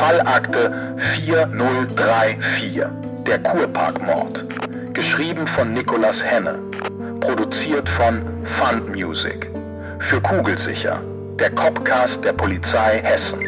Fallakte 4034, der Kurparkmord. Geschrieben von Nicolas Henne. Produziert von Fund Music. Für Kugelsicher, der Copcast der Polizei Hessen.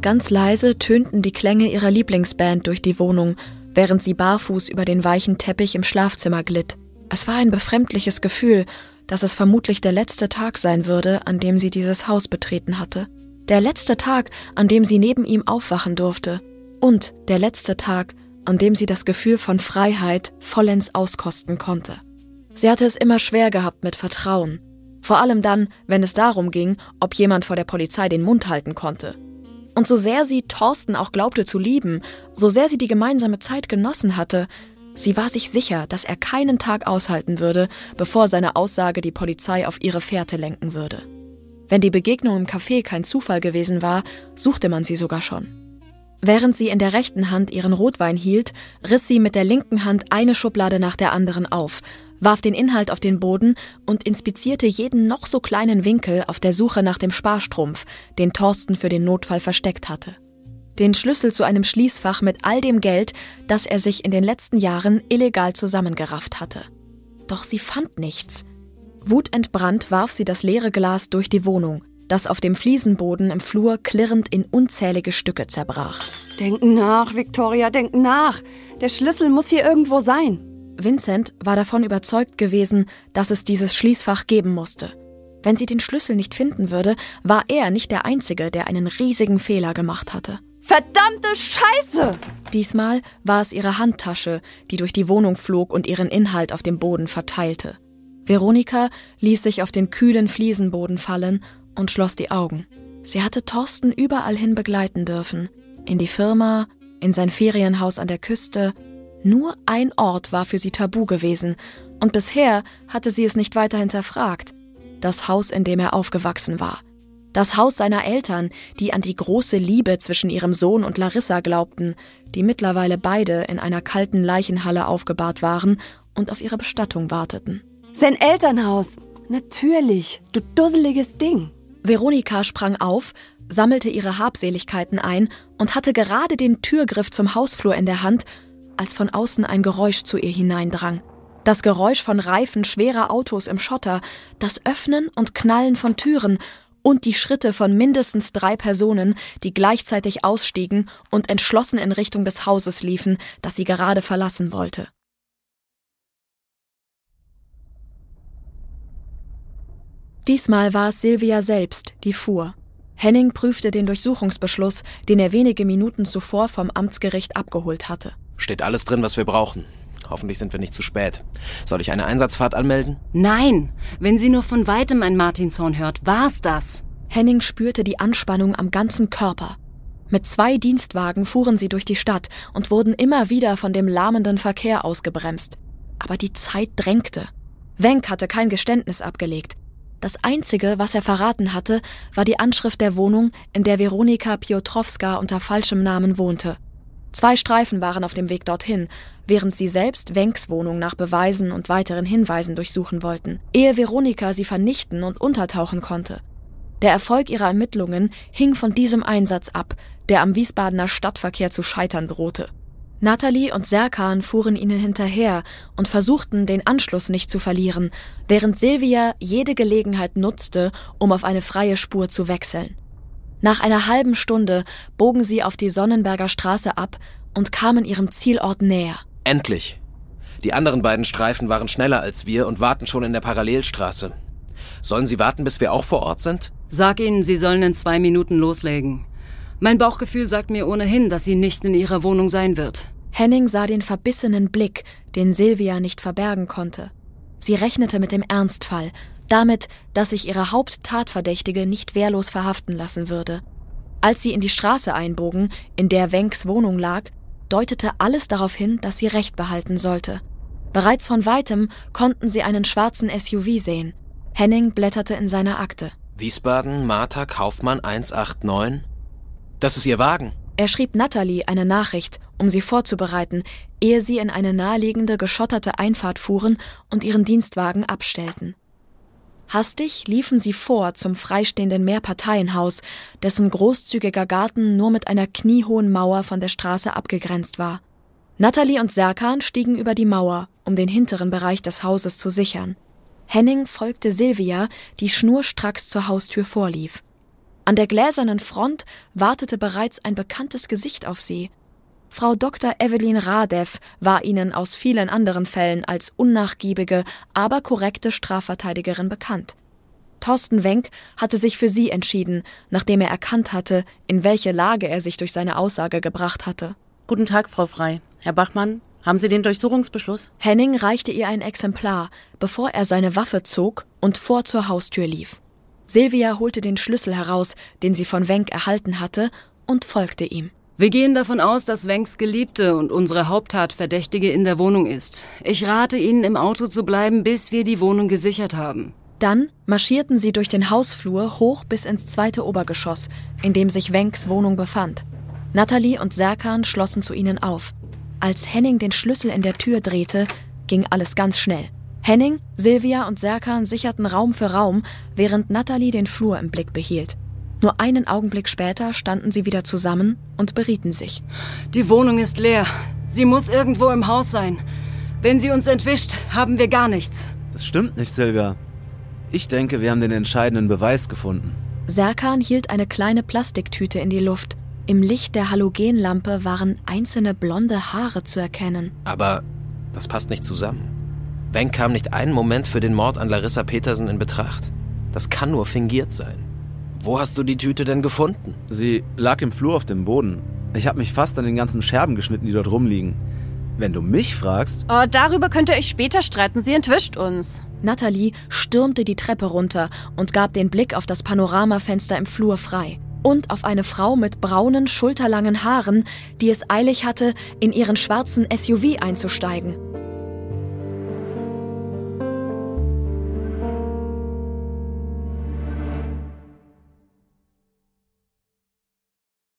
Ganz leise tönten die Klänge ihrer Lieblingsband durch die Wohnung, während sie barfuß über den weichen Teppich im Schlafzimmer glitt. Es war ein befremdliches Gefühl, dass es vermutlich der letzte Tag sein würde, an dem sie dieses Haus betreten hatte. Der letzte Tag, an dem sie neben ihm aufwachen durfte. Und der letzte Tag, an dem sie das Gefühl von Freiheit vollends auskosten konnte. Sie hatte es immer schwer gehabt mit Vertrauen. Vor allem dann, wenn es darum ging, ob jemand vor der Polizei den Mund halten konnte. Und so sehr sie Thorsten auch glaubte zu lieben, so sehr sie die gemeinsame Zeit genossen hatte, sie war sich sicher, dass er keinen Tag aushalten würde, bevor seine Aussage die Polizei auf ihre Fährte lenken würde. Wenn die Begegnung im Café kein Zufall gewesen war, suchte man sie sogar schon. Während sie in der rechten Hand ihren Rotwein hielt, riss sie mit der linken Hand eine Schublade nach der anderen auf, warf den Inhalt auf den Boden und inspizierte jeden noch so kleinen Winkel auf der Suche nach dem Sparstrumpf, den Thorsten für den Notfall versteckt hatte. Den Schlüssel zu einem Schließfach mit all dem Geld, das er sich in den letzten Jahren illegal zusammengerafft hatte. Doch sie fand nichts. Wutentbrannt warf sie das leere Glas durch die Wohnung, das auf dem Fliesenboden im Flur klirrend in unzählige Stücke zerbrach. Denken nach, Victoria, denken nach. Der Schlüssel muss hier irgendwo sein. Vincent war davon überzeugt gewesen, dass es dieses Schließfach geben musste. Wenn sie den Schlüssel nicht finden würde, war er nicht der Einzige, der einen riesigen Fehler gemacht hatte. Verdammte Scheiße! Diesmal war es ihre Handtasche, die durch die Wohnung flog und ihren Inhalt auf dem Boden verteilte. Veronika ließ sich auf den kühlen Fliesenboden fallen und schloss die Augen. Sie hatte Thorsten überall hin begleiten dürfen. In die Firma, in sein Ferienhaus an der Küste, nur ein Ort war für sie tabu gewesen, und bisher hatte sie es nicht weiter hinterfragt. Das Haus, in dem er aufgewachsen war. Das Haus seiner Eltern, die an die große Liebe zwischen ihrem Sohn und Larissa glaubten, die mittlerweile beide in einer kalten Leichenhalle aufgebahrt waren und auf ihre Bestattung warteten. Sein Elternhaus. Natürlich, du dusseliges Ding. Veronika sprang auf, sammelte ihre Habseligkeiten ein und hatte gerade den Türgriff zum Hausflur in der Hand, als von außen ein Geräusch zu ihr hineindrang. Das Geräusch von Reifen schwerer Autos im Schotter, das Öffnen und Knallen von Türen und die Schritte von mindestens drei Personen, die gleichzeitig ausstiegen und entschlossen in Richtung des Hauses liefen, das sie gerade verlassen wollte. Diesmal war es Silvia selbst, die fuhr. Henning prüfte den Durchsuchungsbeschluss, den er wenige Minuten zuvor vom Amtsgericht abgeholt hatte. Steht alles drin, was wir brauchen. Hoffentlich sind wir nicht zu spät. Soll ich eine Einsatzfahrt anmelden? Nein. Wenn sie nur von weitem ein Martinshorn hört, war's das. Henning spürte die Anspannung am ganzen Körper. Mit zwei Dienstwagen fuhren sie durch die Stadt und wurden immer wieder von dem lahmenden Verkehr ausgebremst. Aber die Zeit drängte. Wenk hatte kein Geständnis abgelegt. Das Einzige, was er verraten hatte, war die Anschrift der Wohnung, in der Veronika Piotrowska unter falschem Namen wohnte. Zwei Streifen waren auf dem Weg dorthin, während sie selbst Wenks Wohnung nach Beweisen und weiteren Hinweisen durchsuchen wollten, ehe Veronika sie vernichten und untertauchen konnte. Der Erfolg ihrer Ermittlungen hing von diesem Einsatz ab, der am Wiesbadener Stadtverkehr zu scheitern drohte. Natalie und Serkan fuhren ihnen hinterher und versuchten, den Anschluss nicht zu verlieren, während Silvia jede Gelegenheit nutzte, um auf eine freie Spur zu wechseln. Nach einer halben Stunde bogen sie auf die Sonnenberger Straße ab und kamen ihrem Zielort näher. Endlich. Die anderen beiden Streifen waren schneller als wir und warten schon in der Parallelstraße. Sollen sie warten, bis wir auch vor Ort sind? Sag ihnen, sie sollen in zwei Minuten loslegen. Mein Bauchgefühl sagt mir ohnehin, dass sie nicht in ihrer Wohnung sein wird. Henning sah den verbissenen Blick, den Silvia nicht verbergen konnte. Sie rechnete mit dem Ernstfall, damit, dass sich ihre Haupttatverdächtige nicht wehrlos verhaften lassen würde. Als sie in die Straße einbogen, in der Wenks Wohnung lag, deutete alles darauf hin, dass sie Recht behalten sollte. Bereits von weitem konnten sie einen schwarzen SUV sehen. Henning blätterte in seiner Akte. Wiesbaden, Martha Kaufmann 189? Das ist ihr Wagen. Er schrieb Natalie eine Nachricht, um sie vorzubereiten, ehe sie in eine naheliegende geschotterte Einfahrt fuhren und ihren Dienstwagen abstellten. Hastig liefen sie vor zum freistehenden Mehrparteienhaus, dessen großzügiger Garten nur mit einer kniehohen Mauer von der Straße abgegrenzt war. Natalie und Serkan stiegen über die Mauer, um den hinteren Bereich des Hauses zu sichern. Henning folgte Silvia, die schnurstracks zur Haustür vorlief. An der gläsernen Front wartete bereits ein bekanntes Gesicht auf sie. Frau Dr. Evelyn Radev war ihnen aus vielen anderen Fällen als unnachgiebige, aber korrekte Strafverteidigerin bekannt. Thorsten Wenk hatte sich für sie entschieden, nachdem er erkannt hatte, in welche Lage er sich durch seine Aussage gebracht hatte. Guten Tag, Frau Frei. Herr Bachmann, haben Sie den Durchsuchungsbeschluss? Henning reichte ihr ein Exemplar, bevor er seine Waffe zog und vor zur Haustür lief. Silvia holte den Schlüssel heraus, den sie von Wenk erhalten hatte, und folgte ihm. Wir gehen davon aus, dass Wenks Geliebte und unsere Haupttatverdächtige in der Wohnung ist. Ich rate Ihnen, im Auto zu bleiben, bis wir die Wohnung gesichert haben. Dann marschierten sie durch den Hausflur hoch bis ins zweite Obergeschoss, in dem sich Wenks Wohnung befand. Natalie und Serkan schlossen zu ihnen auf. Als Henning den Schlüssel in der Tür drehte, ging alles ganz schnell. Henning, Silvia und Serkan sicherten Raum für Raum, während Natalie den Flur im Blick behielt. Nur einen Augenblick später standen sie wieder zusammen und berieten sich. Die Wohnung ist leer. Sie muss irgendwo im Haus sein. Wenn sie uns entwischt, haben wir gar nichts. Das stimmt nicht, Silvia. Ich denke, wir haben den entscheidenden Beweis gefunden. Serkan hielt eine kleine Plastiktüte in die Luft. Im Licht der Halogenlampe waren einzelne blonde Haare zu erkennen. Aber das passt nicht zusammen. Wenk kam nicht einen Moment für den Mord an Larissa Petersen in Betracht. Das kann nur fingiert sein. Wo hast du die Tüte denn gefunden? Sie lag im Flur auf dem Boden. Ich habe mich fast an den ganzen Scherben geschnitten, die dort rumliegen. Wenn du mich fragst. Oh, darüber könnt ihr euch später streiten. Sie entwischt uns. Natalie stürmte die Treppe runter und gab den Blick auf das Panoramafenster im Flur frei. Und auf eine Frau mit braunen, schulterlangen Haaren, die es eilig hatte, in ihren schwarzen SUV einzusteigen.